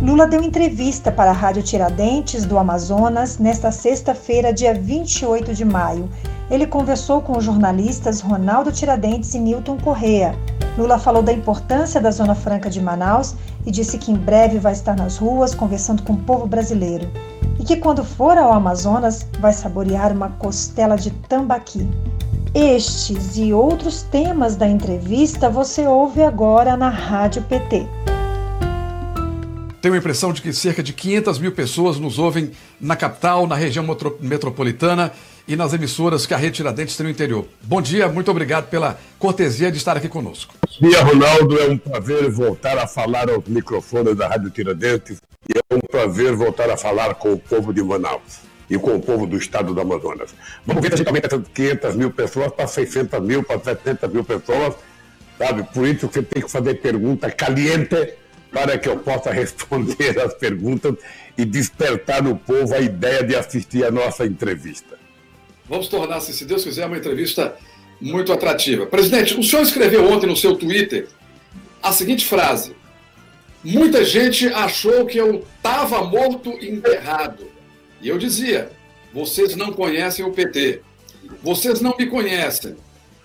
Lula deu entrevista para a Rádio Tiradentes do Amazonas nesta sexta-feira, dia 28 de maio. Ele conversou com os jornalistas Ronaldo Tiradentes e Newton Correa. Lula falou da importância da Zona Franca de Manaus e disse que em breve vai estar nas ruas conversando com o povo brasileiro. E que quando for ao Amazonas vai saborear uma costela de tambaqui. Estes e outros temas da entrevista você ouve agora na Rádio PT. Tenho a impressão de que cerca de 500 mil pessoas nos ouvem na capital, na região metropolitana e nas emissoras que a Rede Tiradentes tem no interior. Bom dia, muito obrigado pela cortesia de estar aqui conosco. Bom dia, Ronaldo. É um prazer voltar a falar aos microfones da Rádio Tiradentes e é um prazer voltar a falar com o povo de Manaus e com o povo do estado do Amazonas. Vamos ver se aumenta essas 500 mil pessoas para 600 mil, para 700 mil pessoas, sabe? Por isso você tem que fazer pergunta caliente para que eu possa responder as perguntas e despertar no povo a ideia de assistir a nossa entrevista. Vamos tornar, se Deus quiser, uma entrevista muito atrativa. Presidente, o senhor escreveu ontem no seu Twitter a seguinte frase: Muita gente achou que eu estava morto e enterrado. E eu dizia: vocês não conhecem o PT. Vocês não me conhecem.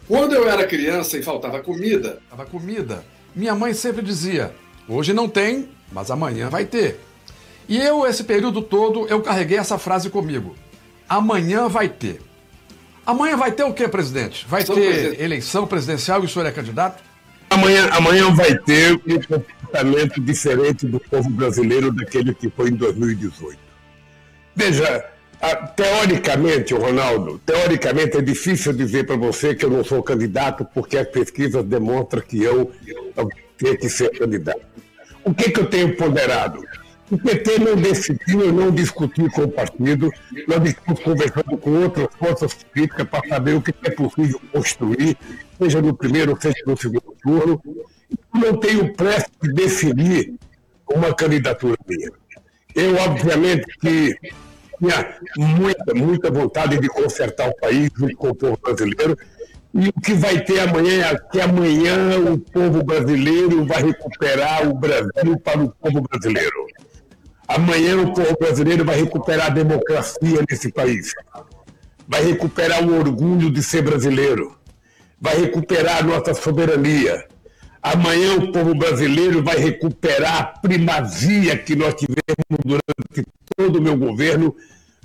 Quando eu era criança e faltava comida, faltava comida, minha mãe sempre dizia: Hoje não tem, mas amanhã vai ter. E eu, esse período todo, eu carreguei essa frase comigo. Amanhã vai ter. Amanhã vai ter o quê, presidente? Vai ter presidente. eleição presidencial e o senhor é candidato? Amanhã, amanhã vai ter um comportamento diferente do povo brasileiro daquele que foi em 2018. Veja, teoricamente, Ronaldo, teoricamente é difícil dizer para você que eu não sou candidato porque as pesquisas demonstram que eu tenho que ser candidato. O que, que eu tenho ponderado? O PT não decidiu, não discutiu com o partido, nós estamos conversando com outras forças políticas para saber o que é possível construir, seja no primeiro, seja no segundo turno. Não tenho pressa de definir uma candidatura minha. Eu, obviamente, que tinha muita, muita vontade de consertar o país junto com o povo brasileiro, e o que vai ter amanhã é que amanhã o povo brasileiro vai recuperar o Brasil para o povo brasileiro. Amanhã o povo brasileiro vai recuperar a democracia nesse país. Vai recuperar o orgulho de ser brasileiro. Vai recuperar a nossa soberania. Amanhã o povo brasileiro vai recuperar a primazia que nós tivemos durante todo o meu governo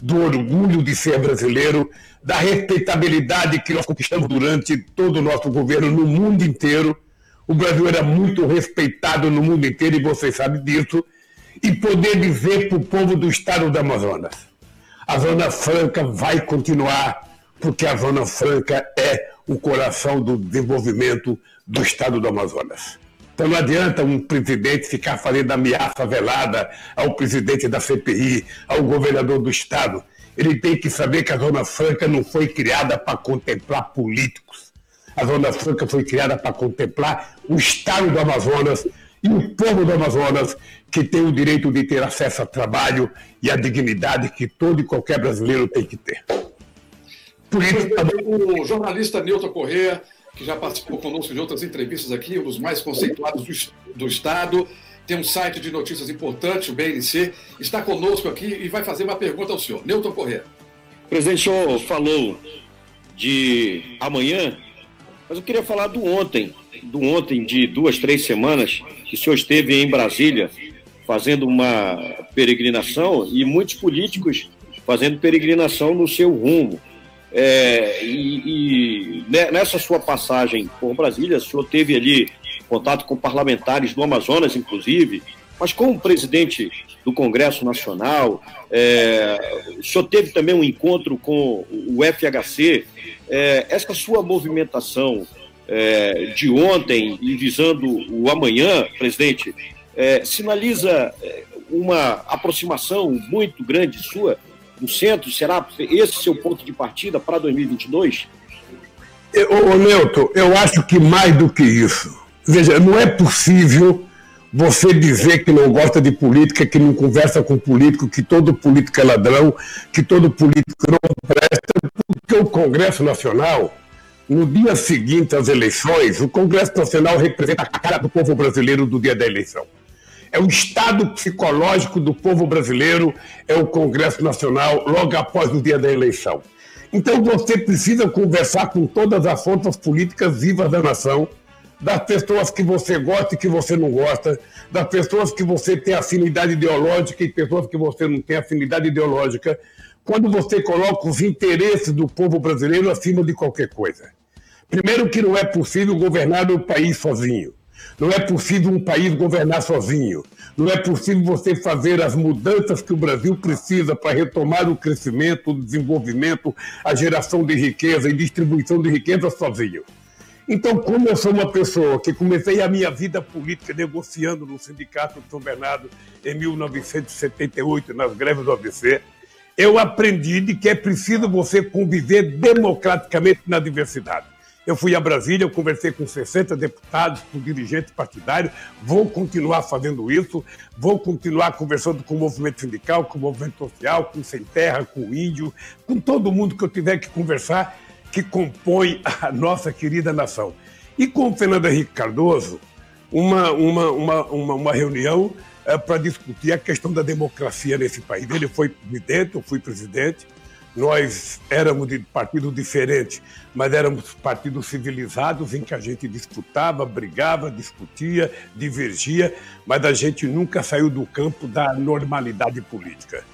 do orgulho de ser brasileiro, da respeitabilidade que nós conquistamos durante todo o nosso governo no mundo inteiro. O Brasil era muito respeitado no mundo inteiro e vocês sabem disso. E poder dizer para o povo do estado do Amazonas: a Zona Franca vai continuar, porque a Zona Franca é o coração do desenvolvimento do estado do Amazonas. Então não adianta um presidente ficar fazendo ameaça velada ao presidente da CPI, ao governador do estado. Ele tem que saber que a Zona Franca não foi criada para contemplar políticos. A Zona Franca foi criada para contemplar o estado do Amazonas e o povo do Amazonas, que tem o direito de ter acesso a trabalho e a dignidade que todo e qualquer brasileiro tem que ter. Por isso, o jornalista Nilton Corrêa que já participou conosco de outras entrevistas aqui, um dos mais conceituados do, do Estado, tem um site de notícias importante, o BNC, está conosco aqui e vai fazer uma pergunta ao senhor. Newton Corrêa. Presidente, o senhor falou de amanhã, mas eu queria falar do ontem, do ontem de duas, três semanas, que o senhor esteve em Brasília fazendo uma peregrinação e muitos políticos fazendo peregrinação no seu rumo. É, e, e, nessa sua passagem por Brasília, o senhor teve ali contato com parlamentares do Amazonas, inclusive, mas como presidente do Congresso Nacional, é, o senhor teve também um encontro com o FHC. É, essa sua movimentação é, de ontem e visando o amanhã, presidente, é, sinaliza é, uma aproximação muito grande sua no centro? Será esse seu ponto de partida para 2022? Ô, Leuto, eu acho que mais do que isso. Veja, não é possível você dizer que não gosta de política, que não conversa com político, que todo político é ladrão, que todo político não presta, porque o Congresso Nacional, no dia seguinte às eleições, o Congresso Nacional representa a cara do povo brasileiro do dia da eleição. É o estado psicológico do povo brasileiro, é o Congresso Nacional, logo após o dia da eleição. Então você precisa conversar com todas as forças políticas vivas da nação, das pessoas que você gosta e que você não gosta, das pessoas que você tem afinidade ideológica e pessoas que você não tem afinidade ideológica, quando você coloca os interesses do povo brasileiro acima de qualquer coisa. Primeiro que não é possível governar o país sozinho. Não é possível um país governar sozinho. Não é possível você fazer as mudanças que o Brasil precisa para retomar o crescimento, o desenvolvimento, a geração de riqueza e distribuição de riqueza sozinho. Então, como eu sou uma pessoa que comecei a minha vida política negociando no Sindicato de São Bernardo em 1978, nas greves do ABC, eu aprendi de que é preciso você conviver democraticamente na diversidade. Eu fui a Brasília, eu conversei com 60 deputados, com dirigentes partidários, vou continuar fazendo isso, vou continuar conversando com o movimento sindical, com o movimento social, com o Sem Terra, com o Índio, com todo mundo que eu tiver que conversar, que compõe a nossa querida nação. E com o Fernando Henrique Cardoso, uma, uma, uma, uma, uma reunião é, para discutir a questão da democracia nesse país. Ele foi presidente, eu fui presidente, nós éramos de partidos diferentes, mas éramos partidos civilizados em que a gente disputava, brigava, discutia, divergia, mas a gente nunca saiu do campo da normalidade política.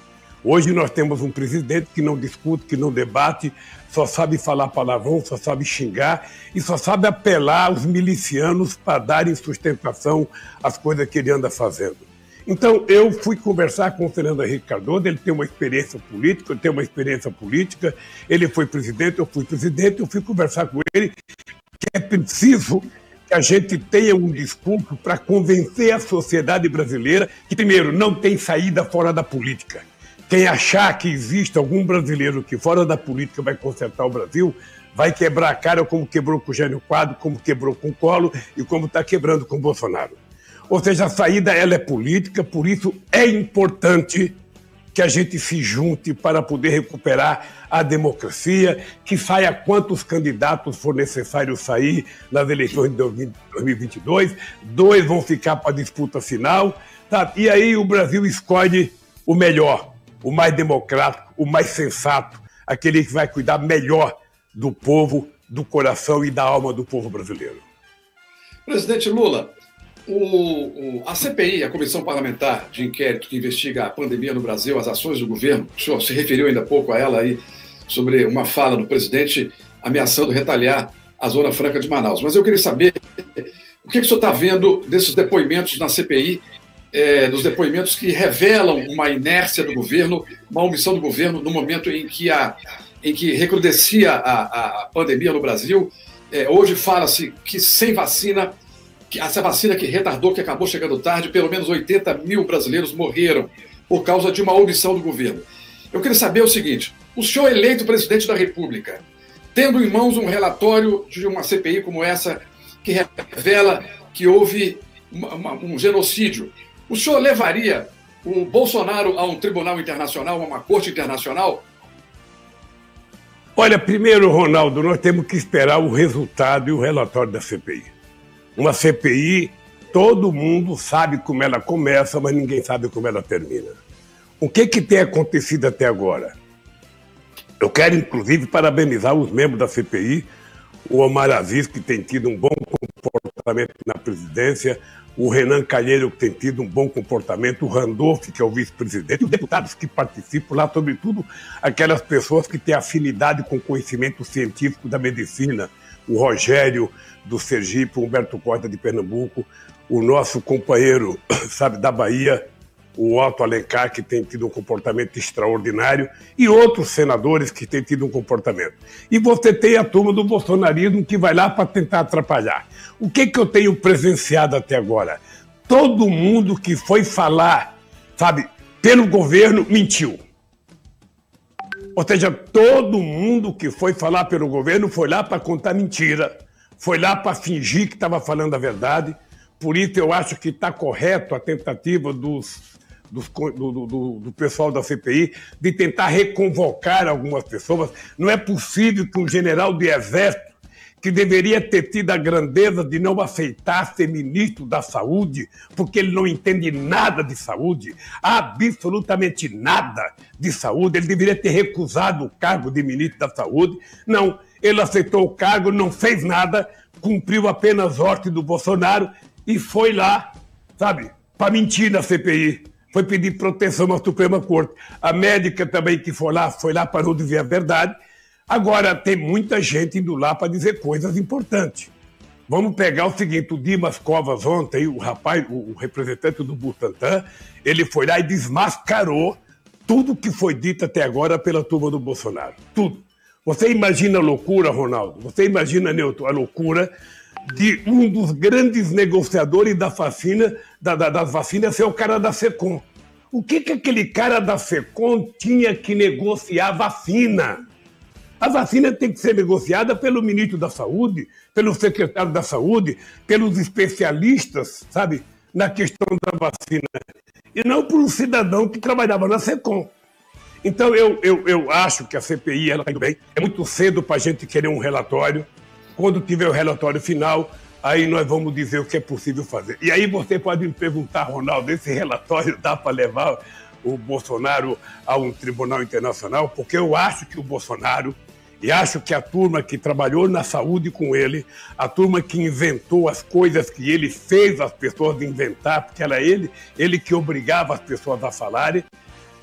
Hoje nós temos um presidente que não discute, que não debate, só sabe falar palavrão, só sabe xingar e só sabe apelar aos milicianos para darem sustentação às coisas que ele anda fazendo. Então, eu fui conversar com o Fernando Henrique Cardoso, ele tem uma experiência política, eu tenho uma experiência política, ele foi presidente, eu fui presidente, eu fui conversar com ele que é preciso que a gente tenha um discurso para convencer a sociedade brasileira que, primeiro, não tem saída fora da política. Quem achar que existe algum brasileiro que fora da política vai consertar o Brasil, vai quebrar a cara como quebrou com o Gênio Quadro, como quebrou com o Colo e como está quebrando com o Bolsonaro. Ou seja, a saída ela é política, por isso é importante que a gente se junte para poder recuperar a democracia, que saia quantos candidatos for necessário sair nas eleições de 2022, dois vão ficar para a disputa final, tá? e aí o Brasil escolhe o melhor, o mais democrático, o mais sensato, aquele que vai cuidar melhor do povo, do coração e da alma do povo brasileiro. Presidente Lula, o, o, a CPI, a Comissão Parlamentar de Inquérito que investiga a pandemia no Brasil, as ações do governo, o senhor se referiu ainda há pouco a ela aí, sobre uma fala do presidente ameaçando retalhar a Zona Franca de Manaus. Mas eu queria saber o que, que o senhor está vendo desses depoimentos na CPI, é, dos depoimentos que revelam uma inércia do governo, uma omissão do governo no momento em que, a, em que recrudescia a, a pandemia no Brasil. É, hoje fala-se que sem vacina essa vacina que retardou, que acabou chegando tarde, pelo menos 80 mil brasileiros morreram por causa de uma omissão do governo. Eu queria saber o seguinte: o senhor eleito presidente da República, tendo em mãos um relatório de uma CPI como essa, que revela que houve uma, uma, um genocídio, o senhor levaria o Bolsonaro a um tribunal internacional, a uma corte internacional? Olha, primeiro, Ronaldo, nós temos que esperar o resultado e o relatório da CPI. Uma CPI, todo mundo sabe como ela começa, mas ninguém sabe como ela termina. O que, que tem acontecido até agora? Eu quero, inclusive, parabenizar os membros da CPI, o Omar Aziz, que tem tido um bom comportamento na presidência, o Renan Calheiro, que tem tido um bom comportamento, o Randolph, que é o vice-presidente, os deputados que participam lá, sobretudo aquelas pessoas que têm afinidade com o conhecimento científico da medicina, o Rogério do Sergipe, o Humberto Costa de Pernambuco, o nosso companheiro, sabe, da Bahia, o Otto Alencar, que tem tido um comportamento extraordinário, e outros senadores que têm tido um comportamento. E você tem a turma do bolsonarismo que vai lá para tentar atrapalhar. O que, que eu tenho presenciado até agora? Todo mundo que foi falar, sabe, pelo governo, mentiu. Ou seja, todo mundo que foi falar pelo governo foi lá para contar mentira, foi lá para fingir que estava falando a verdade. Por isso eu acho que está correto a tentativa dos, do, do, do, pessoal da CPI de tentar reconvocar algumas pessoas. Não é possível que um general de exército que deveria ter tido a grandeza de não aceitar ser ministro da Saúde, porque ele não entende nada de saúde, absolutamente nada de saúde. Ele deveria ter recusado o cargo de ministro da Saúde. Não, ele aceitou o cargo, não fez nada, cumpriu apenas ordem do Bolsonaro e foi lá, sabe, para mentir na CPI. Foi pedir proteção à Suprema Corte. A médica também que foi lá, foi lá para não dizer a verdade. Agora, tem muita gente indo lá para dizer coisas importantes. Vamos pegar o seguinte: o Dimas Covas, ontem, o rapaz, o representante do Butantan, ele foi lá e desmascarou tudo que foi dito até agora pela turma do Bolsonaro. Tudo. Você imagina a loucura, Ronaldo? Você imagina, Newton, a loucura de um dos grandes negociadores da vacina, da, da, das vacinas ser o cara da SECOM. O que, que aquele cara da SECOM tinha que negociar vacina? A vacina tem que ser negociada pelo ministro da Saúde, pelo secretário da Saúde, pelos especialistas, sabe, na questão da vacina. E não por um cidadão que trabalhava na SECOM. Então, eu, eu, eu acho que a CPI ela está indo bem. É muito cedo para a gente querer um relatório. Quando tiver o relatório final, aí nós vamos dizer o que é possível fazer. E aí você pode me perguntar, Ronaldo, esse relatório dá para levar o Bolsonaro a um tribunal internacional? Porque eu acho que o Bolsonaro, e acho que a turma que trabalhou na saúde com ele, a turma que inventou as coisas que ele fez as pessoas inventar, porque era ele, ele que obrigava as pessoas a falarem,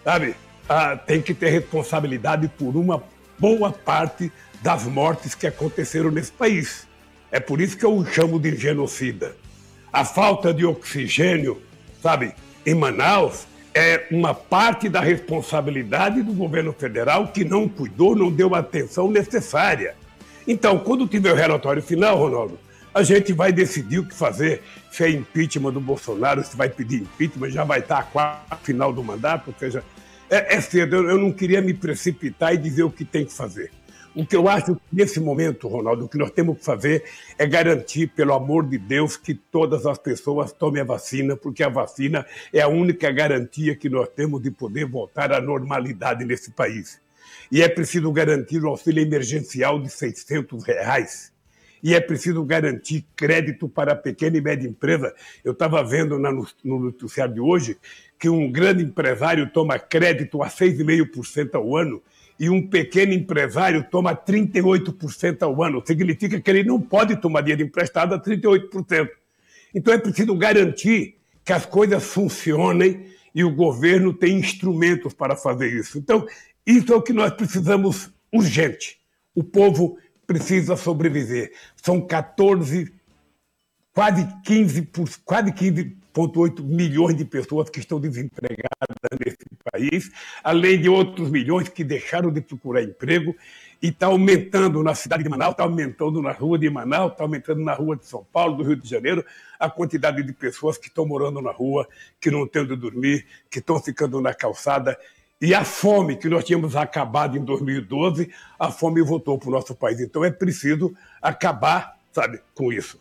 sabe? Ah, tem que ter responsabilidade por uma boa parte das mortes que aconteceram nesse país. É por isso que eu o chamo de genocida. A falta de oxigênio, sabe, em Manaus, é uma parte da responsabilidade do governo federal que não cuidou, não deu a atenção necessária. Então, quando tiver o relatório final, Ronaldo, a gente vai decidir o que fazer. Se é impeachment do Bolsonaro, se vai pedir impeachment, já vai estar a final do mandato, ou seja, é, é cedo. Eu, eu não queria me precipitar e dizer o que tem que fazer. O que eu acho que nesse momento, Ronaldo, o que nós temos que fazer é garantir, pelo amor de Deus, que todas as pessoas tomem a vacina, porque a vacina é a única garantia que nós temos de poder voltar à normalidade nesse país. E é preciso garantir o auxílio emergencial de 600 reais. E é preciso garantir crédito para a pequena e média empresa. Eu estava vendo no, no noticiário de hoje que um grande empresário toma crédito a 6,5% ao ano e um pequeno empresário toma 38% ao ano. Significa que ele não pode tomar dinheiro emprestado a 38%. Então é preciso garantir que as coisas funcionem e o governo tem instrumentos para fazer isso. Então, isso é o que nós precisamos urgente. O povo precisa sobreviver. São 14, quase 15, quase 15 1,8 milhões de pessoas que estão desempregadas nesse país, além de outros milhões que deixaram de procurar emprego e está aumentando na cidade de Manaus, está aumentando na rua de Manaus, está aumentando na rua de São Paulo, do Rio de Janeiro, a quantidade de pessoas que estão morando na rua, que não têm onde dormir, que estão ficando na calçada. E a fome que nós tínhamos acabado em 2012, a fome voltou para o nosso país. Então é preciso acabar, sabe, com isso.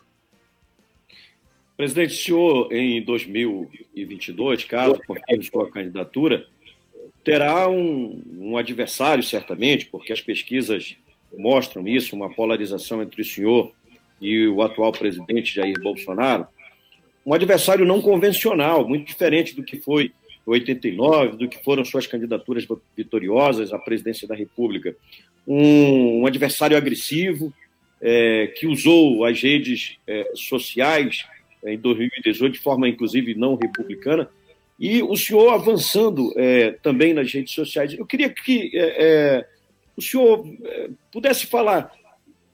Presidente, o senhor, em 2022, caso confirme sua candidatura, terá um, um, adversário, certamente, porque as pesquisas mostram isso, uma polarização entre o senhor e o atual presidente Jair Bolsonaro. Um adversário não convencional, muito diferente do que foi 89, do que foram suas candidaturas vitoriosas à presidência da República. Um, um adversário agressivo, é, que usou as redes é, sociais em 2018, de forma inclusive não republicana, e o senhor avançando é, também nas redes sociais. Eu queria que é, é o senhor é, pudesse falar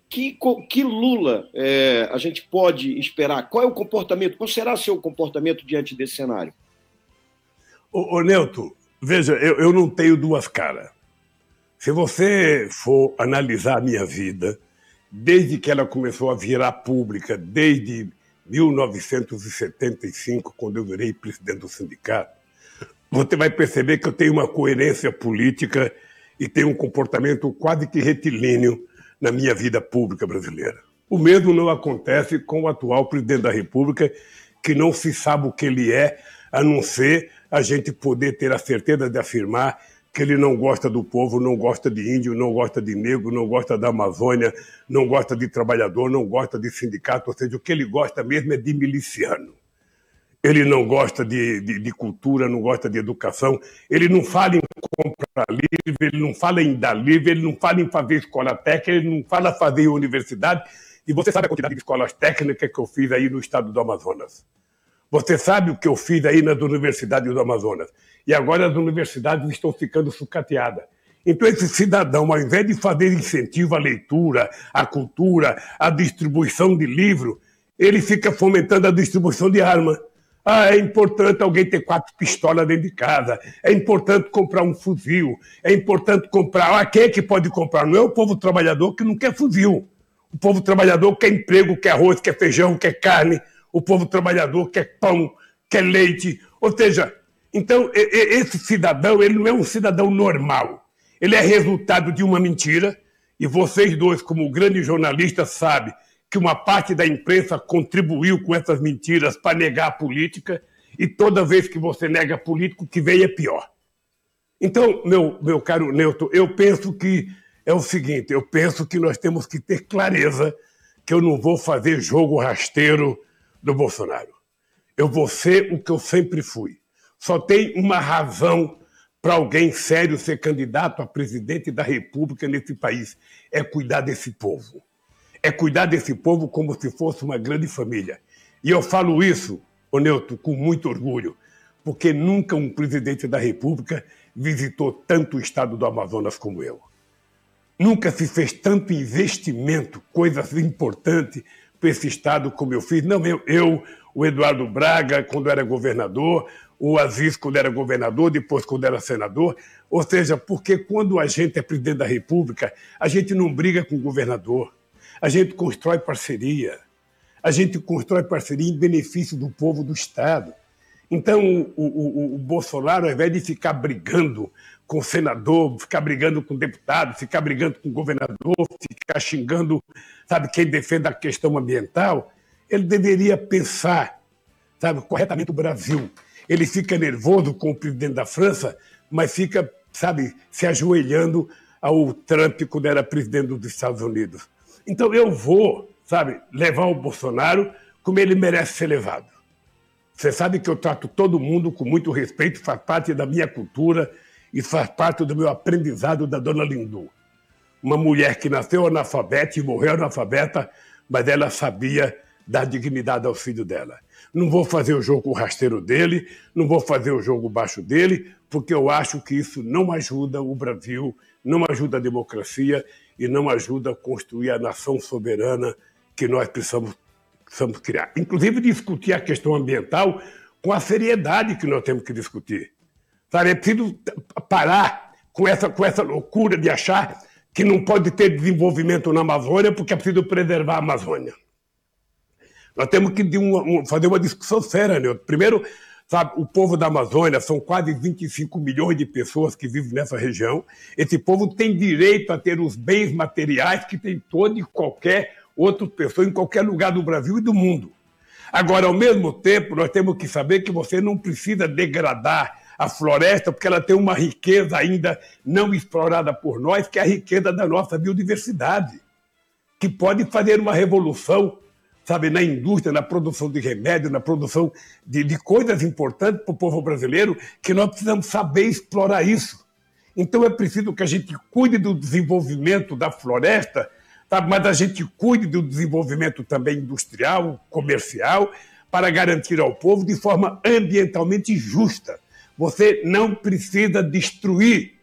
que, que Lula é, a gente pode esperar? Qual é o comportamento? Qual será seu comportamento diante desse cenário? Ô, ô veja, eu, eu não tenho duas caras. Se você for analisar a minha vida, desde que ela começou a virar pública, desde 1975, quando eu virei presidente do sindicato, você vai perceber que eu tenho uma coerência política e tenho um comportamento quase que retilíneo na minha vida pública brasileira. O mesmo não acontece com o atual presidente da República, que não se sabe o que ele é, a não ser a gente poder ter a certeza de afirmar que ele não gosta do povo, não gosta de índio, não gosta de negro, não gosta da Amazônia, não gosta de trabalhador, não gosta de sindicato, ou seja, o que ele gosta mesmo é de miliciano. Ele não gosta de, de, de cultura, não gosta de educação, ele não fala em comprar livre, ele não fala em dar livre, ele não fala em fazer escola técnica, ele não fala fazer universidade. E você sabe a quantidade de escolas técnicas que eu fiz aí no estado do Amazonas. Você sabe o que eu fiz aí nas universidades do Amazonas. E agora as universidades estão ficando sucateadas. Então, esse cidadão, ao invés de fazer incentivo à leitura, à cultura, à distribuição de livro, ele fica fomentando a distribuição de arma. Ah, é importante alguém ter quatro pistolas dentro de casa. É importante comprar um fuzil. É importante comprar. Ah, quem é que pode comprar? Não é o povo trabalhador que não quer fuzil. O povo trabalhador quer emprego, quer arroz, quer feijão, quer carne. O povo trabalhador quer pão, quer leite. Ou seja, então, esse cidadão, ele não é um cidadão normal. Ele é resultado de uma mentira, e vocês dois, como grandes jornalistas, sabem que uma parte da imprensa contribuiu com essas mentiras para negar a política, e toda vez que você nega político, o que vem é pior. Então, meu, meu caro Newton, eu penso que é o seguinte: eu penso que nós temos que ter clareza que eu não vou fazer jogo rasteiro do Bolsonaro. Eu vou ser o que eu sempre fui só tem uma razão para alguém sério ser candidato a presidente da República nesse país: é cuidar desse povo. É cuidar desse povo como se fosse uma grande família. E eu falo isso, ô Neuto, com muito orgulho, porque nunca um presidente da República visitou tanto o estado do Amazonas como eu. Nunca se fez tanto investimento, coisas importantes para esse estado como eu fiz. Não, eu, eu, o Eduardo Braga, quando era governador, o Aziz quando era governador, depois quando era senador. Ou seja, porque quando a gente é presidente da República, a gente não briga com o governador, a gente constrói parceria, a gente constrói parceria em benefício do povo do Estado. Então, o, o, o Bolsonaro, ao invés de ficar brigando com senador, ficar brigando com deputado, ficar brigando com governador, ficar xingando, sabe, quem defende a questão ambiental, ele deveria pensar, sabe, corretamente o Brasil ele fica nervoso com o presidente da França, mas fica, sabe, se ajoelhando ao Trump quando era presidente dos Estados Unidos. Então eu vou, sabe, levar o Bolsonaro como ele merece ser levado. Você sabe que eu trato todo mundo com muito respeito, faz parte da minha cultura e faz parte do meu aprendizado da dona Lindu. Uma mulher que nasceu analfabeta e morreu analfabeta, mas ela sabia dar dignidade ao filho dela. Não vou fazer o jogo rasteiro dele, não vou fazer o jogo baixo dele, porque eu acho que isso não ajuda o Brasil, não ajuda a democracia e não ajuda a construir a nação soberana que nós precisamos, precisamos criar. Inclusive, discutir a questão ambiental com a seriedade que nós temos que discutir. Sabe? É preciso parar com essa, com essa loucura de achar que não pode ter desenvolvimento na Amazônia porque é preciso preservar a Amazônia. Nós temos que fazer uma discussão séria, né? Primeiro, sabe, o povo da Amazônia são quase 25 milhões de pessoas que vivem nessa região. Esse povo tem direito a ter os bens materiais que tem todo e qualquer outra pessoa em qualquer lugar do Brasil e do mundo. Agora, ao mesmo tempo, nós temos que saber que você não precisa degradar a floresta, porque ela tem uma riqueza ainda não explorada por nós, que é a riqueza da nossa biodiversidade, que pode fazer uma revolução sabe, na indústria, na produção de remédio, na produção de, de coisas importantes para o povo brasileiro, que nós precisamos saber explorar isso. Então é preciso que a gente cuide do desenvolvimento da floresta, sabe, mas a gente cuide do desenvolvimento também industrial, comercial, para garantir ao povo de forma ambientalmente justa. Você não precisa destruir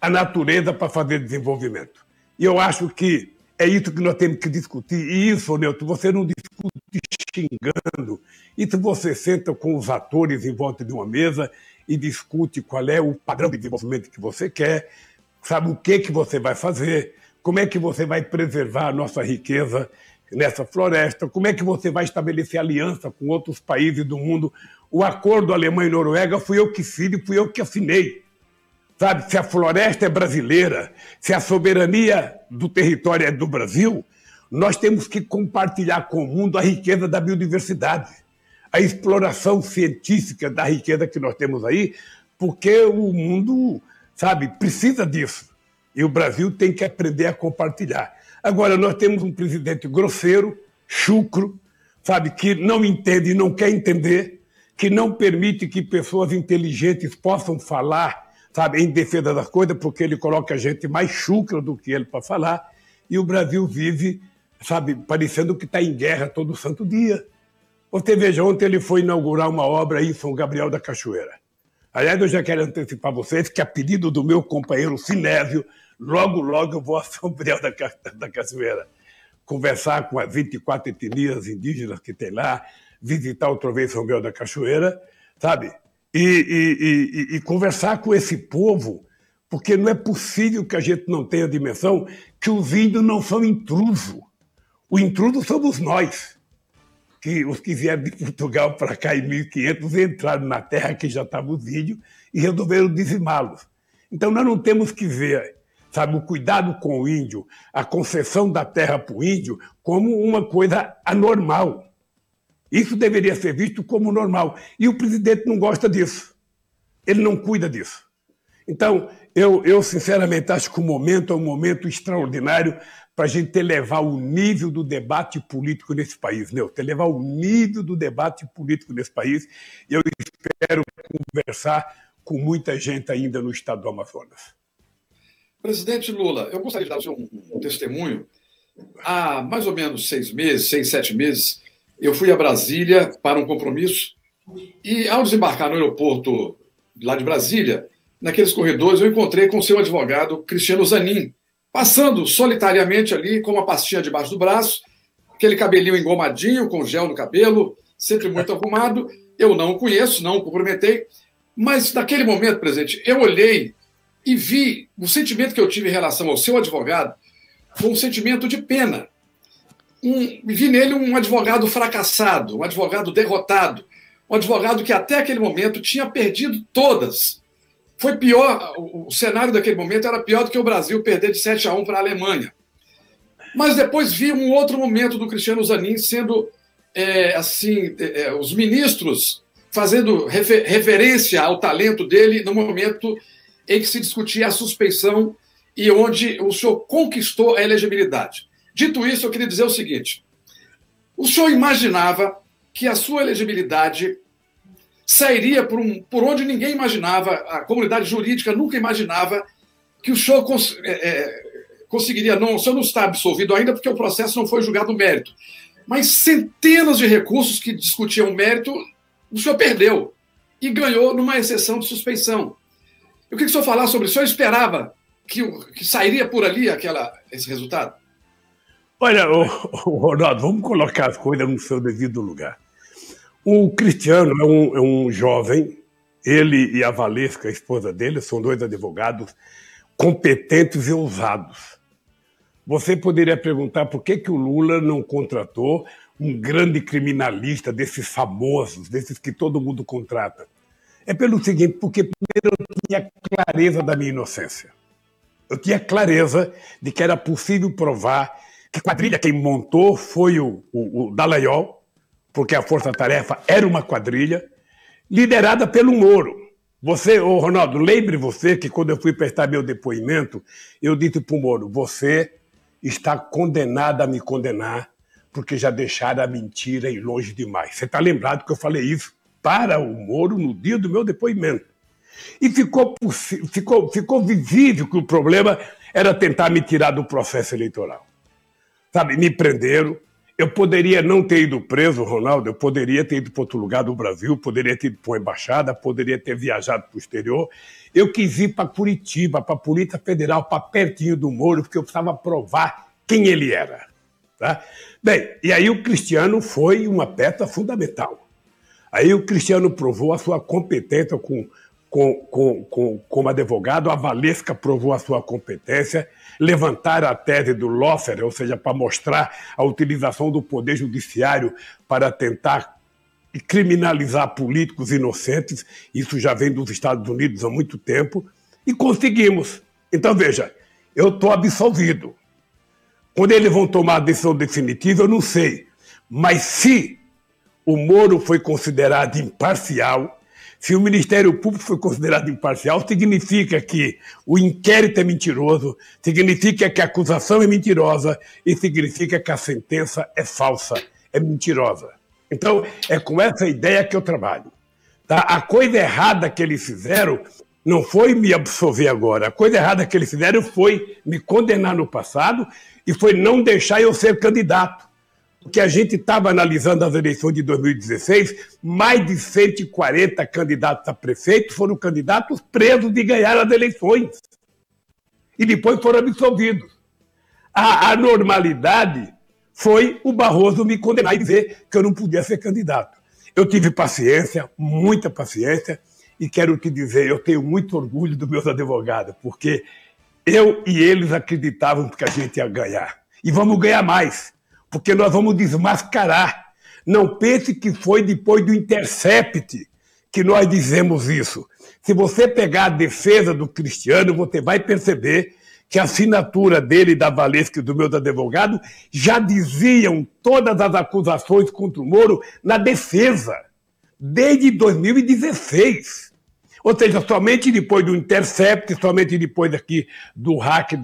a natureza para fazer desenvolvimento. E eu acho que é isso que nós temos que discutir. E isso, Neto, você não discute xingando. Isso você senta com os atores em volta de uma mesa e discute qual é o padrão de desenvolvimento que você quer, sabe o que, que você vai fazer, como é que você vai preservar a nossa riqueza nessa floresta, como é que você vai estabelecer aliança com outros países do mundo. O acordo Alemanha e Noruega fui eu que fiz e fui eu que assinei. Sabe, se a floresta é brasileira, se a soberania do território é do Brasil, nós temos que compartilhar com o mundo a riqueza da biodiversidade, a exploração científica da riqueza que nós temos aí, porque o mundo sabe, precisa disso. E o Brasil tem que aprender a compartilhar. Agora, nós temos um presidente grosseiro, chucro, sabe, que não entende e não quer entender, que não permite que pessoas inteligentes possam falar, sabe, em defesa das coisas, porque ele coloca gente mais chucra do que ele para falar, e o Brasil vive, sabe, parecendo que está em guerra todo santo dia. Você veja, ontem ele foi inaugurar uma obra aí em São Gabriel da Cachoeira. Aliás, eu já quero antecipar vocês que, a pedido do meu companheiro Sinésio, logo, logo eu vou a São Gabriel da, da Cachoeira conversar com as 24 etnias indígenas que tem lá, visitar outra vez São Gabriel da Cachoeira, sabe? E, e, e, e, conversar com esse povo, porque não é possível que a gente não tenha a dimensão que os índios não são intruso. O intruso somos nós que os que vieram de Portugal para cá em 1500 entraram na terra que já estava os índios e resolveram dizimá-los. Então nós não temos que ver, sabe, o cuidado com o índio, a concessão da terra para o índio como uma coisa anormal. Isso deveria ser visto como normal. E o presidente não gosta disso. Ele não cuida disso. Então, eu, eu sinceramente acho que o momento é um momento extraordinário para a gente elevar o nível do debate político nesse país, né? elevar o nível do debate político nesse país. E eu espero conversar com muita gente ainda no estado do Amazonas. Presidente Lula, eu gostaria de dar um, um testemunho. Há mais ou menos seis meses, seis, sete meses, eu fui a Brasília para um compromisso e, ao desembarcar no aeroporto lá de Brasília, naqueles corredores, eu encontrei com seu advogado Cristiano Zanin, passando solitariamente ali com uma pastinha debaixo do braço, aquele cabelinho engomadinho, com gel no cabelo, sempre muito arrumado. Eu não o conheço, não o cumprimentei, mas naquele momento, presidente, eu olhei e vi o sentimento que eu tive em relação ao seu advogado foi um sentimento de pena. Um, vi nele um advogado fracassado, um advogado derrotado, um advogado que até aquele momento tinha perdido todas foi pior, o, o cenário daquele momento era pior do que o Brasil perder de 7 a 1 para a Alemanha. Mas depois vi um outro momento do Cristiano Zanin sendo é, assim, é, é, os ministros fazendo refer referência ao talento dele no momento em que se discutia a suspeição e onde o senhor conquistou a elegibilidade. Dito isso, eu queria dizer o seguinte: o senhor imaginava que a sua elegibilidade sairia por, um, por onde ninguém imaginava, a comunidade jurídica nunca imaginava que o senhor cons, é, é, conseguiria. Não, o senhor não está absolvido ainda porque o processo não foi julgado mérito. Mas centenas de recursos que discutiam mérito, o senhor perdeu e ganhou numa exceção de suspeição. Eu queria que o senhor falasse sobre isso. O senhor esperava que, que sairia por ali aquela, esse resultado? Olha, o Ronaldo, vamos colocar as coisas no seu devido lugar. O Cristiano é um, é um jovem, ele e a Valesca, a esposa dele, são dois advogados competentes e ousados. Você poderia perguntar por que, que o Lula não contratou um grande criminalista desses famosos, desses que todo mundo contrata. É pelo seguinte, porque primeiro eu tinha clareza da minha inocência. Eu tinha clareza de que era possível provar que quadrilha quem montou foi o, o, o porque a Força Tarefa era uma quadrilha, liderada pelo Moro. Você, ô Ronaldo, lembre você que quando eu fui prestar meu depoimento, eu disse para o Moro: você está condenado a me condenar, porque já deixaram a mentira ir longe demais. Você está lembrado que eu falei isso para o Moro no dia do meu depoimento. E ficou, ficou, ficou visível que o problema era tentar me tirar do processo eleitoral. Sabe, me prenderam, eu poderia não ter ido preso, Ronaldo, eu poderia ter ido para outro lugar do Brasil, poderia ter ido para uma embaixada, poderia ter viajado para o exterior. Eu quis ir para Curitiba, para a Polícia Federal, para pertinho do Moro, porque eu precisava provar quem ele era. Tá? Bem, e aí o Cristiano foi uma peça fundamental. Aí o Cristiano provou a sua competência com, com, com, com, como advogado, a Valesca provou a sua competência, levantar a tese do Loffer, ou seja, para mostrar a utilização do poder judiciário para tentar criminalizar políticos inocentes, isso já vem dos Estados Unidos há muito tempo, e conseguimos. Então, veja, eu estou absolvido. Quando eles vão tomar a decisão definitiva, eu não sei. Mas se o Moro foi considerado imparcial, Se o Ministério Público foi considerado imparcial, significa que o inquérito é mentiroso, significa que a acusação é mentirosa e significa que a sentença é falsa, é mentirosa. Então, é com essa ideia que eu trabalho. Tá? A coisa errada que eles fizeram não foi me absolver agora. A coisa errada que eles fizeram foi me condenar no passado e foi não deixar eu ser candidato. Porque a gente estava analisando as eleições de 2016, mais de 140 candidatos a prefeito foram candidatos presos de ganhar as eleições. E depois foram absolvidos. A anormalidade foi o Barroso me condenar e dizer que eu não podia ser candidato. Eu tive paciência, muita paciência, e quero te dizer, eu tenho muito orgulho dos meus advogados, porque eu e eles acreditavam que a gente ia ganhar. E vamos ganhar mais, porque nós vamos desmascarar. Não pense que foi depois do Intercept que nós dizemos isso. Se você pegar a defesa do Cristiano, você vai perceber que a assinatura dele, da Valesca e do meu advogado, já diziam todas as acusações contra o Moro na defesa, desde 2016. Ou seja, somente depois do Intercept, somente depois aqui do hack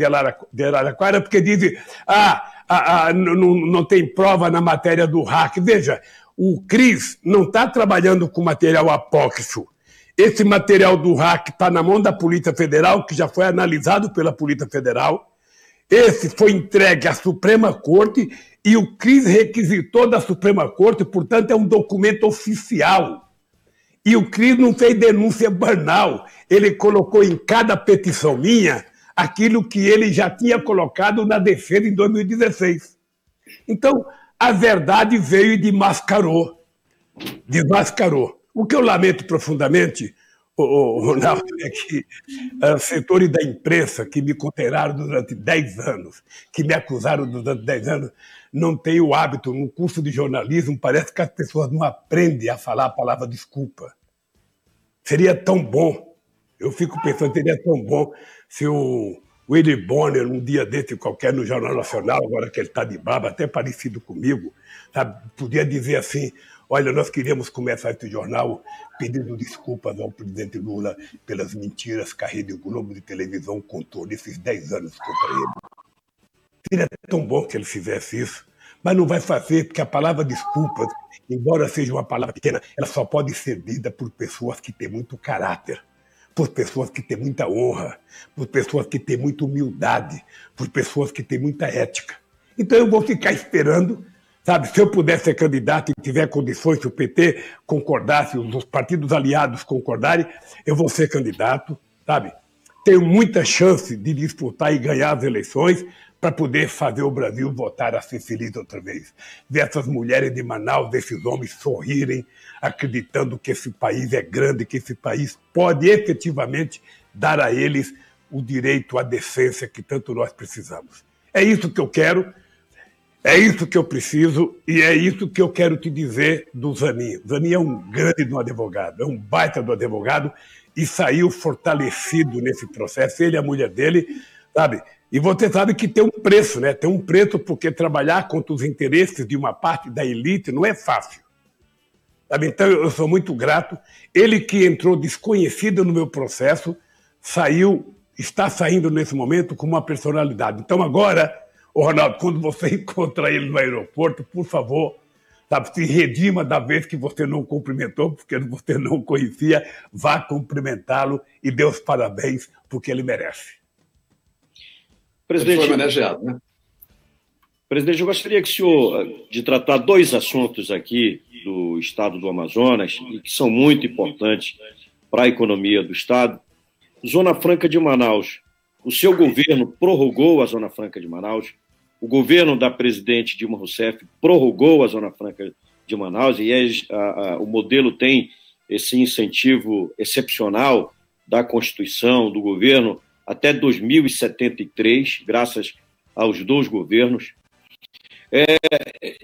de Araraquara, porque dizem, ah, ah não, não tem prova na matéria do hack. Veja, o CRIS não está trabalhando com material apócrifo. Esse material do hack está na mão da Polícia Federal, que já foi analisado pela Polícia Federal. Esse foi entregue à Suprema Corte e o CRIS requisitou da Suprema Corte, portanto, é um documento oficial. E o Cris não fez denúncia banal. Ele colocou em cada petição minha aquilo que ele já tinha colocado na defesa em 2016. Então, a verdade veio e desmascarou. Desmascarou. O que eu lamento profundamente, Ronaldo, é que uh, setores da imprensa que me condenaram durante 10 anos, que me acusaram durante 10 anos, não têm o hábito, no curso de jornalismo, parece que as pessoas não aprendem a falar a palavra desculpa. Seria tão bom, eu fico pensando, seria tão bom se o Willy Bonner, um dia desse qualquer no Jornal Nacional, agora que ele está de baba, até parecido comigo, sabe, podia dizer assim: olha, nós queríamos começar esse jornal pedindo desculpas ao presidente Lula pelas mentiras que a Rede Globo de televisão contou nesses 10 anos contra ele. Seria tão bom que ele fizesse isso mas não vai fazer, porque a palavra desculpas, embora seja uma palavra pequena, ela só pode ser dita por pessoas que têm muito caráter, por pessoas que têm muita honra, por pessoas que têm muita humildade, por pessoas que têm muita ética. Então eu vou ficar esperando, sabe? Se eu puder ser candidato e tiver condições, se o PT concordasse, os partidos aliados concordarem, eu vou ser candidato, sabe? Tenho muita chance de disputar e ganhar as eleições, para poder fazer o Brasil voltar a ser feliz outra vez. Ver essas mulheres de Manaus, esses homens sorrirem, acreditando que esse país é grande, que esse país pode efetivamente dar a eles o direito à decência que tanto nós precisamos. É isso que eu quero, é isso que eu preciso e é isso que eu quero te dizer do Zanin. Zanin é um grande do advogado, é um baita do advogado e saiu fortalecido nesse processo. Ele e a mulher dele, sabe? E você sabe que tem um preço, né? Tem um preço porque trabalhar contra os interesses de uma parte da elite não é fácil. Sabe? Então eu sou muito grato. Ele que entrou desconhecido no meu processo, saiu, está saindo nesse momento com uma personalidade. Então agora, o Ronaldo, quando você encontra ele no aeroporto, por favor, sabe, se redima da vez que você não cumprimentou, porque você não conhecia, vá cumprimentá-lo e dê os parabéns, porque ele merece. Presidente, Ele foi homenageado, né? Presidente, eu gostaria que o senhor de tratar dois assuntos aqui do estado do Amazonas e que são muito importantes para a economia do estado. Zona Franca de Manaus. O seu governo prorrogou a Zona Franca de Manaus. O governo da presidente Dilma Rousseff prorrogou a Zona Franca de Manaus e é, a, a, o modelo tem esse incentivo excepcional da Constituição, do governo, até 2073, graças aos dois governos. É,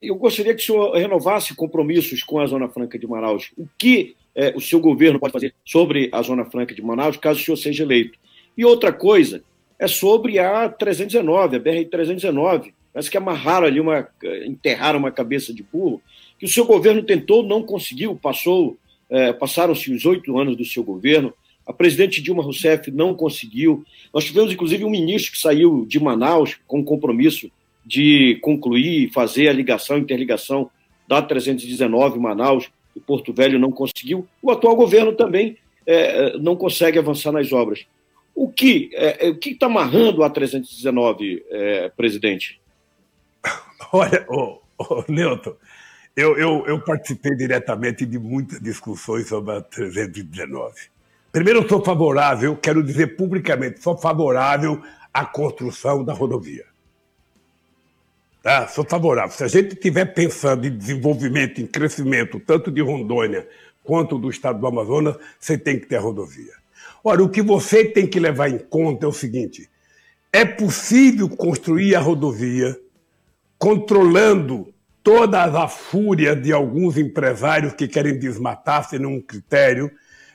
eu gostaria que o senhor renovasse compromissos com a Zona Franca de Manaus. O que é, o seu governo pode fazer sobre a Zona Franca de Manaus, caso o senhor seja eleito? E outra coisa é sobre a 319, a BR-319. Parece que amarraram ali, uma, enterraram uma cabeça de burro, que o seu governo tentou, não conseguiu, passou é, passaram-se os oito anos do seu governo, a presidente Dilma Rousseff não conseguiu. Nós tivemos, inclusive, um ministro que saiu de Manaus com o compromisso de concluir fazer a ligação, interligação da 319 Manaus e Porto Velho não conseguiu. O atual governo também é, não consegue avançar nas obras. O que é, é o que está amarrando a 319, é, presidente? Olha, ô, ô, Newton, eu, eu, eu participei diretamente de muitas discussões sobre a 319. Primeiro, eu sou favorável, quero dizer publicamente, sou favorável à construção da rodovia. Tá? Sou favorável. Se a gente estiver pensando em desenvolvimento, em crescimento, tanto de Rondônia quanto do estado do Amazonas, você tem que ter rodovia. Ora, o que você tem que levar em conta é o seguinte: é possível construir a rodovia controlando toda a fúria de alguns empresários que querem desmatar sem nenhum critério,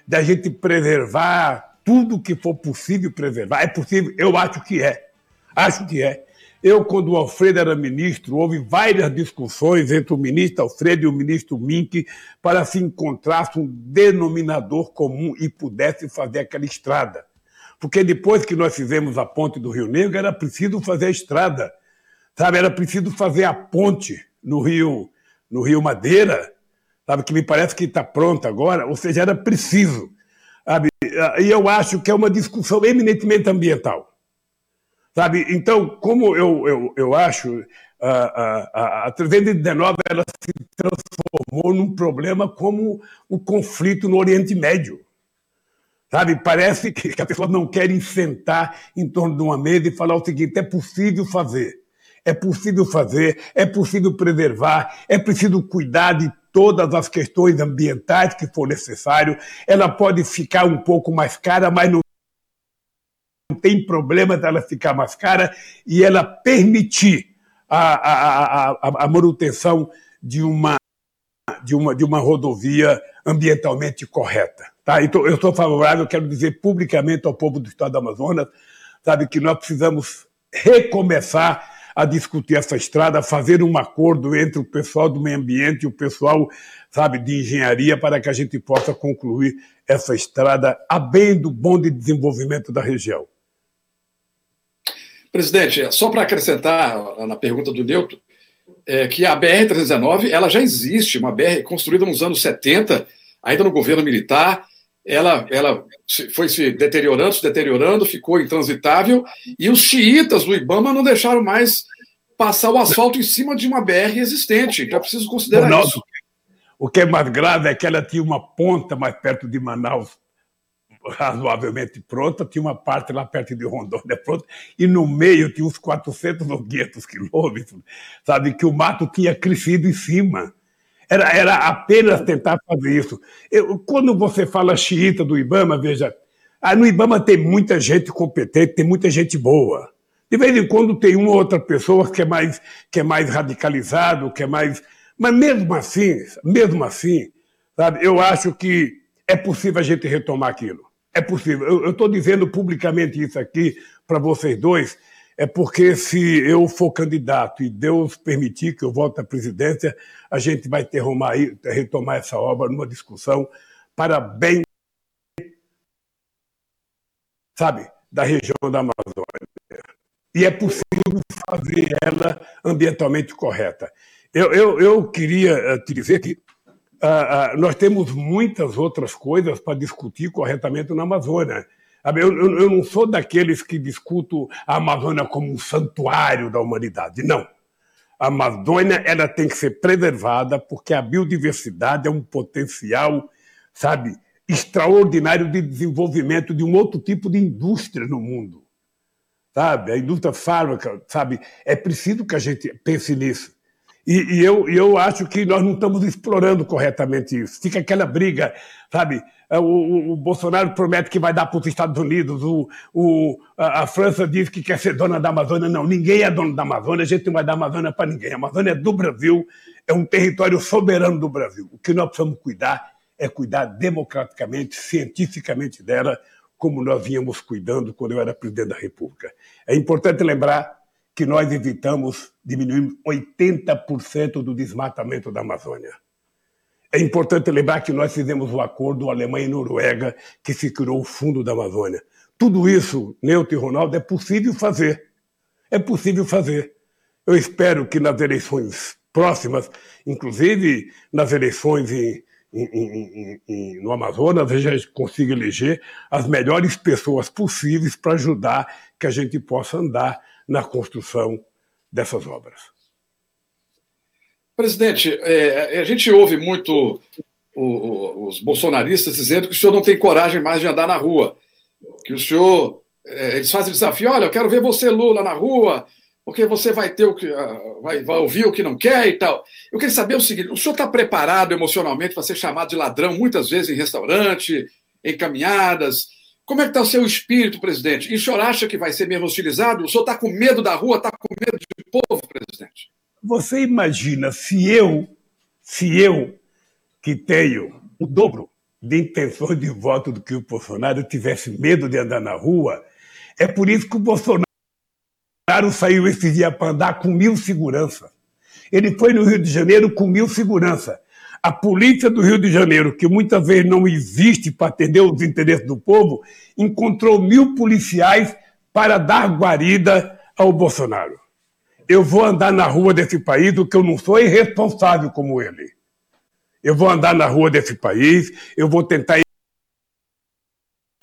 da gente preservar tudo que for possível preservar. É possível? Eu acho que é. Acho que é. Eu, quando o Alfredo era ministro, houve várias discussões entre o ministro Alfredo e o ministro Mink para se encontrasse um denominador comum e pudesse fazer aquela estrada. Porque depois que nós fizemos a ponte do Rio Negro, era preciso fazer a estrada. Sabe, era preciso fazer a ponte no Rio, no Rio Madeira, sabe, que me parece que está pronta agora, ou seja, era preciso. Sabe? E eu acho que é uma discussão eminentemente ambiental. Sabe? Então, como eu, eu, eu acho, a, a, a 319 ela se transformou num problema como o conflito no Oriente Médio. Sabe? Parece que as pessoas não querem sentar em torno de uma mesa e falar o seguinte: é possível fazer. É possível fazer, é possível preservar, é preciso cuidar de todas as questões ambientais que for necessário. Ela pode ficar um pouco mais cara, mas não tem problema dela ficar mais cara e ela permitir a, a, a, a manutenção de uma, de, uma, de uma rodovia ambientalmente correta. Tá? Então, eu sou favorável, quero dizer publicamente ao povo do Estado do Amazonas, sabe, que nós precisamos recomeçar a discutir essa estrada, fazer um acordo entre o pessoal do meio ambiente e o pessoal, sabe, de engenharia para que a gente possa concluir essa estrada a bem do bom de desenvolvimento da região. Presidente, só para acrescentar na pergunta do Newton, é que a BR-319 ela já existe, uma BR construída nos anos 70, ainda no governo militar, ela, ela foi se deteriorando, se deteriorando, ficou intransitável, e os xiitas do Ibama não deixaram mais passar o asfalto em cima de uma BR existente. Já preciso considerar Ronaldo, isso. O que é mais grave é que ela tinha uma ponta mais perto de Manaus razoavelmente pronta, tinha uma parte lá perto de Rondônia pronta, e no meio tinha uns 400 ou 500 quilômetros, sabe, que o mato tinha crescido em cima. Era, era apenas tentar fazer isso. Eu, quando você fala xiita do Ibama, veja, ah, no Ibama tem muita gente competente, tem muita gente boa. De vez em quando tem uma ou outra pessoa que é mais, que é mais radicalizado, que é mais. Mas mesmo assim, mesmo assim, sabe, eu acho que é possível a gente retomar aquilo. É possível. Eu estou dizendo publicamente isso aqui para vocês dois, é porque se eu for candidato e Deus permitir que eu volte à presidência, a gente vai ter retomar essa obra numa discussão para bem, sabe, da região da Amazônia. E é possível fazer ela ambientalmente correta. Eu, eu, eu queria eh, te dizer que uh, uh, nós temos muitas outras coisas para discutir corretamente na Amazônia. Eu, eu, eu, não sou daqueles que discuto a Amazônia como um santuário da humanidade. Não. A Amazônia ela tem que ser preservada porque a biodiversidade é um potencial, sabe, extraordinário de desenvolvimento de um outro tipo de indústria no mundo. Sabe? A indústria fármaca, sabe? É preciso que a gente pense nisso. E, e eu, eu acho que nós não estamos explorando corretamente isso. Fica aquela briga, sabe? É, o, o, o Bolsonaro promete que vai dar para os Estados Unidos, o, o, a, a, França diz que quer ser dona da Amazônia. Não, ninguém é dono da Amazônia, a gente não vai dar Amazônia para ninguém. A Amazônia é do Brasil, é um território soberano do Brasil. O que nós precisamos cuidar é cuidar democraticamente, cientificamente dela, como nós vínhamos cuidando quando eu era presidente da República. É importante lembrar que nós evitamos diminuir 80% do desmatamento da Amazônia. É importante lembrar que nós fizemos o um acordo Alemanha e Noruega, que se criou o Fundo da Amazônia. Tudo isso, Neuto e Ronaldo, é possível fazer. É possível fazer. Eu espero que nas eleições próximas, inclusive nas eleições em, em, em, no Amazonas, a gente consiga eleger as melhores pessoas possíveis para ajudar que a gente possa andar na construção dessas obras. Presidente, é, a gente ouve muito o, o, os bolsonaristas dizendo que o senhor não tem coragem mais de andar na rua, que o senhor. É, eles fazem desafio: olha, eu quero ver você, Lula, na rua, porque você vai ter o que. Uh, vai, vai, ouvir o que não quer e tal. Eu queria saber o seguinte: o senhor está preparado emocionalmente para ser chamado de ladrão muitas vezes em restaurante, em caminhadas? Como é que está o seu espírito, presidente? E o senhor acha que vai ser mesmo hostilizado? O senhor está com medo da rua, está com medo de povo, presidente? Você imagina se eu, se eu, que tenho o dobro de intenções de voto do que o Bolsonaro, tivesse medo de andar na rua, é por isso que o Bolsonaro saiu esse dia para andar com mil segurança. Ele foi no Rio de Janeiro com mil segurança. A polícia do Rio de Janeiro, que muitas vezes não existe para atender os interesses do povo, encontrou mil policiais para dar guarida ao Bolsonaro eu vou andar na rua desse país, o que eu não sou irresponsável como ele. Eu vou andar na rua desse país, eu vou tentar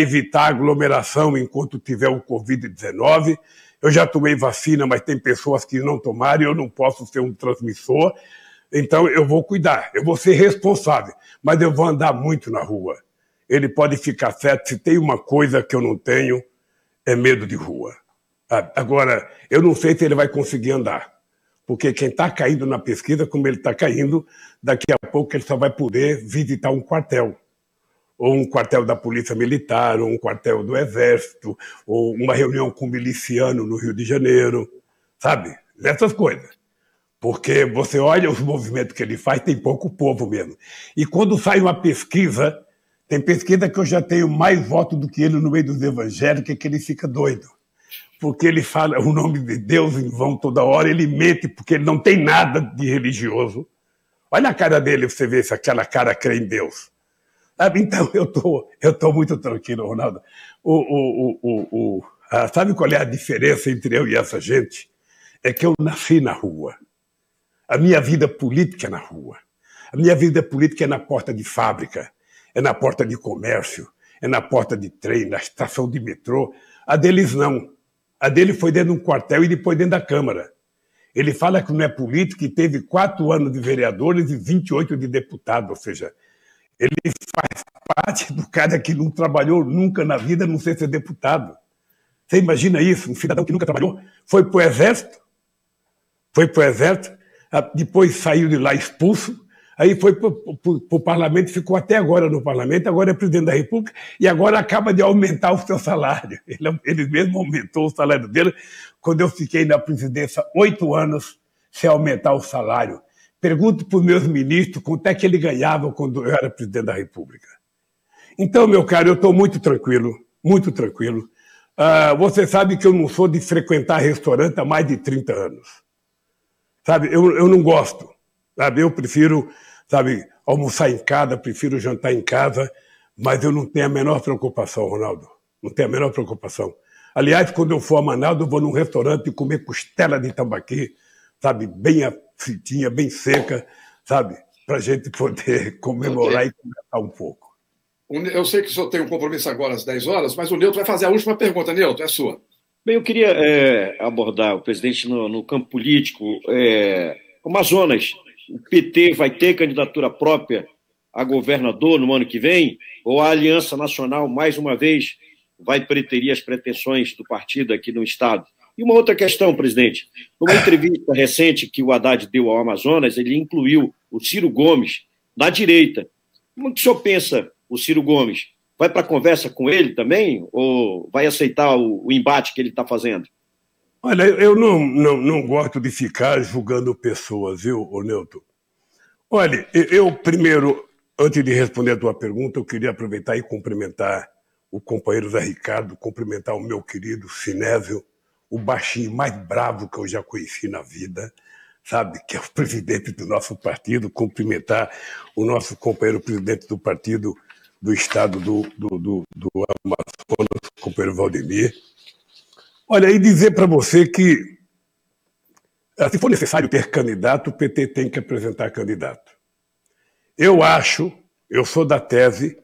evitar aglomeração enquanto tiver o Covid-19. Eu já tomei vacina, mas tem pessoas que não tomaram, eu não posso ser um transmissor. Então eu vou cuidar, eu vou ser responsável, mas eu vou andar muito na rua. Ele pode ficar certo, se tem uma coisa que eu não tenho, é medo de rua. Ah, agora, eu não sei se ele vai conseguir andar, porque quem está caindo na pesquisa, como ele está caindo, daqui a pouco ele só vai poder visitar um quartel, ou um quartel da Polícia Militar, ou um quartel do Exército, ou uma reunião com um miliciano no Rio de Janeiro, sabe? Essas coisas. Porque você olha os movimentos que ele faz, tem pouco povo mesmo. E quando sai uma pesquisa, tem pesquisa que eu já tenho mais votos do que ele no meio dos evangélicos, que ele fica doido porque ele fala o nome de Deus em vão toda hora, ele mente porque ele não tem nada de religioso. Olha a cara dele, você vê se aquela cara crê em Deus. Sabe? Então eu tô, eu tô muito tranquilo, Ronaldo. O, o, o, o, ah, sabe qual é a diferença entre eu e essa gente? É que eu nasci na rua. A minha vida política é na rua. A minha vida política é na porta de fábrica, é na porta de comércio, é na porta de trem, na estação de metrô. A deles não. A dele foi dentro de um quartel e depois dentro da Câmara. Ele fala que não é político e teve quatro anos de vereadores e 28 de deputado, ou seja, ele faz parte do cara que não trabalhou nunca na vida, não sei ser deputado. Você imagina isso? Um cidadão que nunca trabalhou, foi para o Exército, foi para o Exército, depois saiu de lá expulso, Aí foi para o parlamento, ficou até agora no parlamento, agora é presidente da República e agora acaba de aumentar o seu salário. Ele, ele mesmo aumentou o salário dele quando eu fiquei na presidência oito anos sem aumentar o salário. Pergunto para os meus ministros quanto é que ele ganhava quando eu era presidente da República. Então, meu caro, eu estou muito tranquilo, muito tranquilo. Uh, você sabe que eu não sou de frequentar restaurante há mais de 30 anos. Sabe, eu, eu não gosto. Sabe, eu prefiro sabe, almoçar em casa, prefiro jantar em casa, mas eu não tenho a menor preocupação, Ronaldo. Não tenho a menor preocupação. Aliás, quando eu for a Manaus, eu vou num restaurante comer costela de tambaqui, sabe, bem fritinha, bem seca, sabe, para a gente poder comemorar okay. e conversar um pouco. Eu sei que o senhor tem um compromisso agora às 10 horas, mas o Nilton vai fazer a última pergunta. Nilton, é sua. Bem, eu queria é, abordar o presidente no, no campo político. É, Amazonas o PT vai ter candidatura própria a governador no ano que vem? Ou a Aliança Nacional, mais uma vez, vai preterir as pretensões do partido aqui no Estado? E uma outra questão, presidente. Numa entrevista recente que o Haddad deu ao Amazonas, ele incluiu o Ciro Gomes da direita. Como que o senhor pensa, o Ciro Gomes? Vai para a conversa com ele também? Ou vai aceitar o, o embate que ele está fazendo? Olha, eu não, não, não gosto de ficar julgando pessoas, viu, Newton? Olha, eu primeiro, antes de responder a tua pergunta, eu queria aproveitar e cumprimentar o companheiro Zé Ricardo, cumprimentar o meu querido Sinésio, o baixinho mais bravo que eu já conheci na vida, sabe, que é o presidente do nosso partido, cumprimentar o nosso companheiro presidente do partido do estado do, do, do, do Amazonas, o companheiro Valdemir. Olha, e dizer para você que, ah, se for necessário ter candidato, o PT tem que apresentar candidato. Eu acho, eu sou da tese,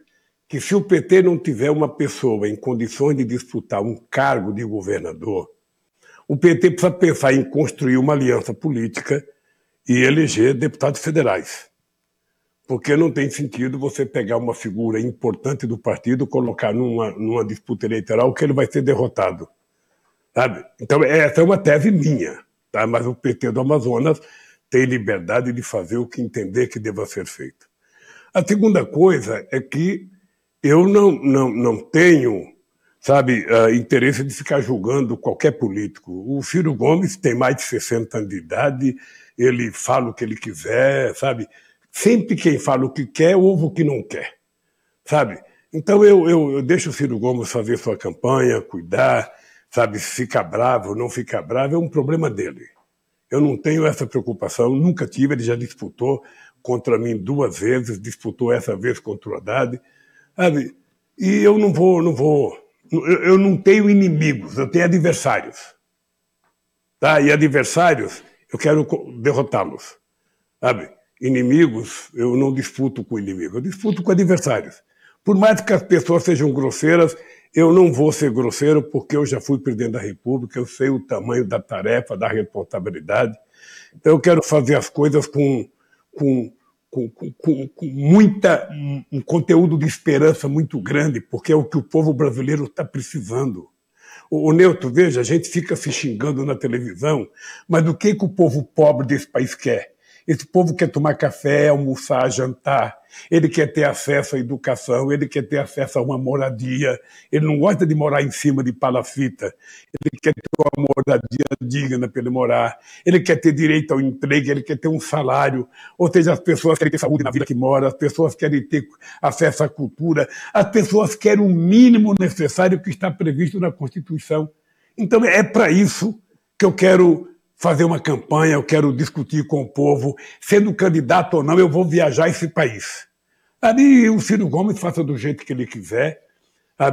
que se o PT não tiver uma pessoa em condições de disputar um cargo de governador, o PT precisa pensar em construir uma aliança política e eleger deputados federais. Porque não tem sentido você pegar uma figura importante do partido, colocar numa, numa disputa eleitoral que ele vai ser derrotado. Sabe? Então, essa é uma tese minha, tá? mas o PT do Amazonas tem liberdade de fazer o que entender que deva ser feito. A segunda coisa é que eu não, não, não tenho sabe, uh, interesse de ficar julgando qualquer político. O Ciro Gomes tem mais de 60 anos de idade, ele fala o que ele quiser, sabe? Sempre quem fala o que quer, ouve o que não quer, sabe? Então eu, eu, eu deixo o Ciro Gomes fazer sua campanha, cuidar, sabe? Ficar bravo, não ficar bravo, é um problema dele. Eu não tenho essa preocupação, nunca tive, ele já disputou contra mim duas vezes, disputou essa vez contra o Haddad, sabe? E eu não vou, não vou eu não tenho inimigos, eu tenho adversários. Tá? E adversários, eu quero derrotá-los. Sabe? Inimigos, eu não disputo com inimigos, eu disputo com adversários. Por mais que as pessoas sejam grosseiras, eu não vou ser grosseiro porque eu já fui presidente da República, eu sei o tamanho da tarefa, da responsabilidade. Então eu quero fazer as coisas com, com com, com, com muita, um, conteúdo de esperança muito grande, porque é o que o povo brasileiro está precisando. O, o Neuto, veja, a gente fica se xingando na televisão, mas do que, que o povo pobre desse país quer? Esse povo quer tomar café, almoçar, jantar. Ele quer ter acesso à educação, ele quer ter acesso a uma moradia. Ele não gosta de morar em cima de palafita. Ele quer ter uma moradia digna para ele morar. Ele quer ter direito ao emprego, ele quer ter um salário. Ou seja, as pessoas querem ter saúde na vida que mora, as pessoas querem ter acesso à cultura, as pessoas querem o mínimo necessário que está previsto na Constituição. Então é para isso que eu quero fazer uma campanha, eu quero discutir com o povo, sendo candidato ou não, eu vou viajar esse país. Ali o Ciro Gomes faça do jeito que ele quiser.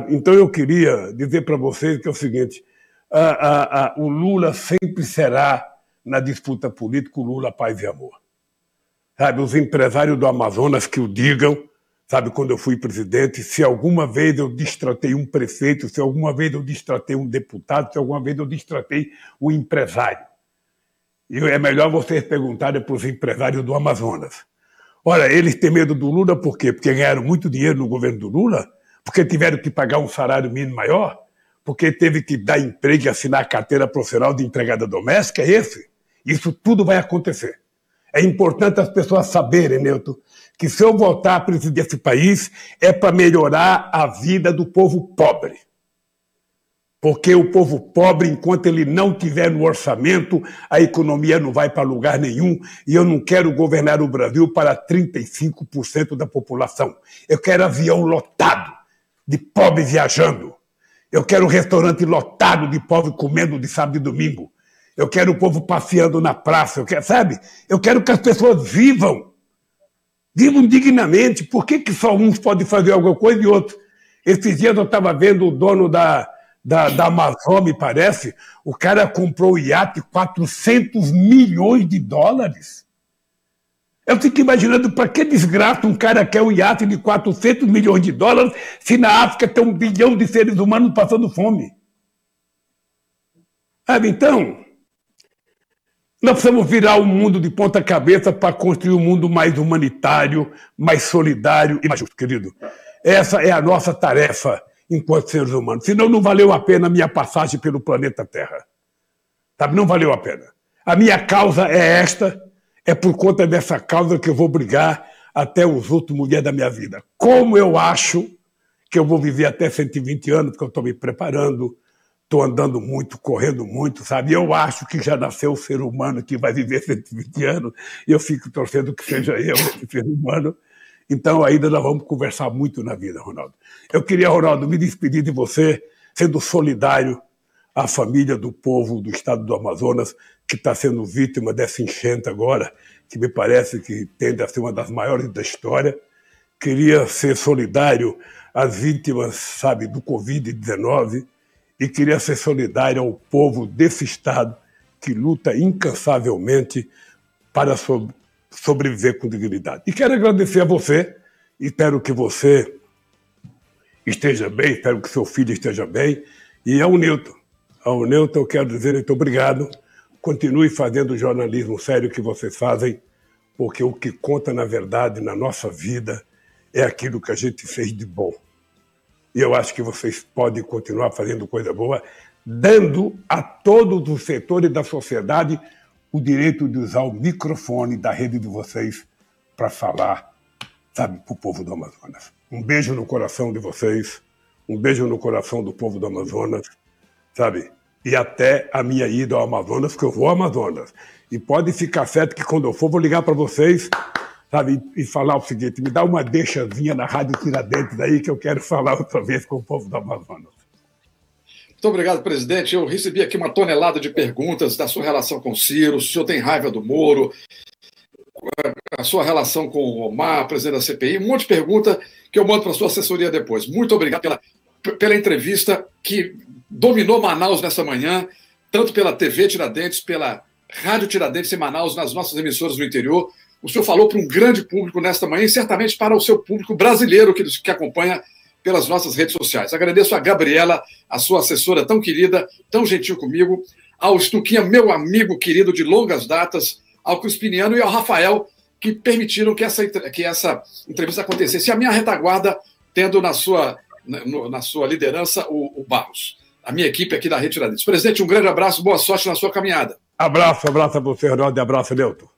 Então eu queria dizer para vocês que é o seguinte: a, a, a, o Lula sempre será, na disputa política, o Lula paz e amor. Sabe, os empresários do Amazonas que o digam, sabe, quando eu fui presidente, se alguma vez eu distratei um prefeito, se alguma vez eu distratei um deputado, se alguma vez eu distratei um empresário. E é melhor vocês perguntarem para os empresários do Amazonas. Olha, eles têm medo do Lula por quê? Porque ganharam muito dinheiro no governo do Lula? Porque tiveram que pagar um salário mínimo maior? Porque teve que dar emprego e assinar a carteira profissional de empregada doméstica? É esse? Isso tudo vai acontecer. É importante as pessoas saberem, Neuto, que se eu voltar a presidir esse país é para melhorar a vida do povo pobre. Porque o povo pobre, enquanto ele não tiver no orçamento, a economia não vai para lugar nenhum. E eu não quero governar o Brasil para 35% da população. Eu quero avião lotado de pobre viajando. Eu quero restaurante lotado de pobre comendo de sábado e domingo. Eu quero o povo passeando na praça. Eu quero, sabe? Eu quero que as pessoas vivam. Vivam dignamente. Por que, que só uns podem fazer alguma coisa e outros? Esses dias eu estava vendo o dono da da, da Amazon, me parece, o cara comprou o iate 400 milhões de dólares. Eu fico imaginando para que desgraça um cara quer um iate de 400 milhões de dólares se na África tem um bilhão de seres humanos passando fome. Sabe, então, nós precisamos virar o mundo de ponta cabeça para construir um mundo mais humanitário, mais solidário e mais justo, querido. Essa é a nossa tarefa enquanto seres humanos. Senão não valeu a pena a minha passagem pelo planeta Terra. Sabe? Não valeu a pena. A minha causa é esta, é por conta dessa causa que eu vou brigar até os últimos dias da minha vida. Como eu acho que eu vou viver até 120 anos, porque eu estou me preparando, estou andando muito, correndo muito, sabe? Eu acho que já nasceu o ser humano que vai viver 120 anos, e eu fico torcendo que seja eu, esse ser humano. Então, ainda nós vamos conversar muito na vida, Ronaldo. Eu queria, Ronaldo, me despedir de você, sendo solidário à família do povo do estado do Amazonas, que está sendo vítima dessa enchente agora, que me parece que tende a ser uma das maiores da história. Queria ser solidário às vítimas, sabe, do Covid-19 e queria ser solidário ao povo desse estado que luta incansavelmente para sobreviver com dignidade. E quero agradecer a você, espero que você esteja bem, espero que seu filho esteja bem, e ao Newton. Ao Newton quero dizer muito obrigado, continue fazendo o jornalismo sério que vocês fazem, porque o que conta, na verdade, na nossa vida é aquilo que a gente fez de bom. E eu acho que vocês podem continuar fazendo coisa boa, dando a todos os setores da sociedade o direito de usar o microfone da rede de vocês para falar, sabe, para o povo do Amazonas. Um beijo no coração de vocês, um beijo no coração do povo do Amazonas, sabe? E até a minha ida ao Amazonas, que eu vou ao Amazonas. E pode ficar certo que quando eu for, vou ligar para vocês, sabe, e falar o seguinte: me dá uma deixazinha na Rádio Tiradentes aí que eu quero falar outra vez com o povo do Amazonas. Muito obrigado, presidente. Eu recebi aqui uma tonelada de perguntas da sua relação com o Ciro, o senhor tem raiva do Moro, a sua relação com o Omar, presidente da CPI, um monte de pergunta que eu mando para a sua assessoria depois. Muito obrigado pela, pela entrevista que dominou Manaus nessa manhã, tanto pela TV Tiradentes, pela Rádio Tiradentes em Manaus, nas nossas emissoras no interior. O senhor falou para um grande público nesta manhã e certamente para o seu público brasileiro que, que acompanha pelas nossas redes sociais. Agradeço a Gabriela, a sua assessora tão querida, tão gentil comigo, ao Stuquinha, meu amigo querido de longas datas, ao Crispiniano e ao Rafael, que permitiram que essa, que essa entrevista acontecesse. E a minha retaguarda, tendo na sua, na, na sua liderança o, o, Barros, a minha equipe aqui da Rede Tiradentes. Presidente, um grande abraço, boa sorte na sua caminhada. Abraço, abraço a você, Ronaldo, e abraço, Leuto.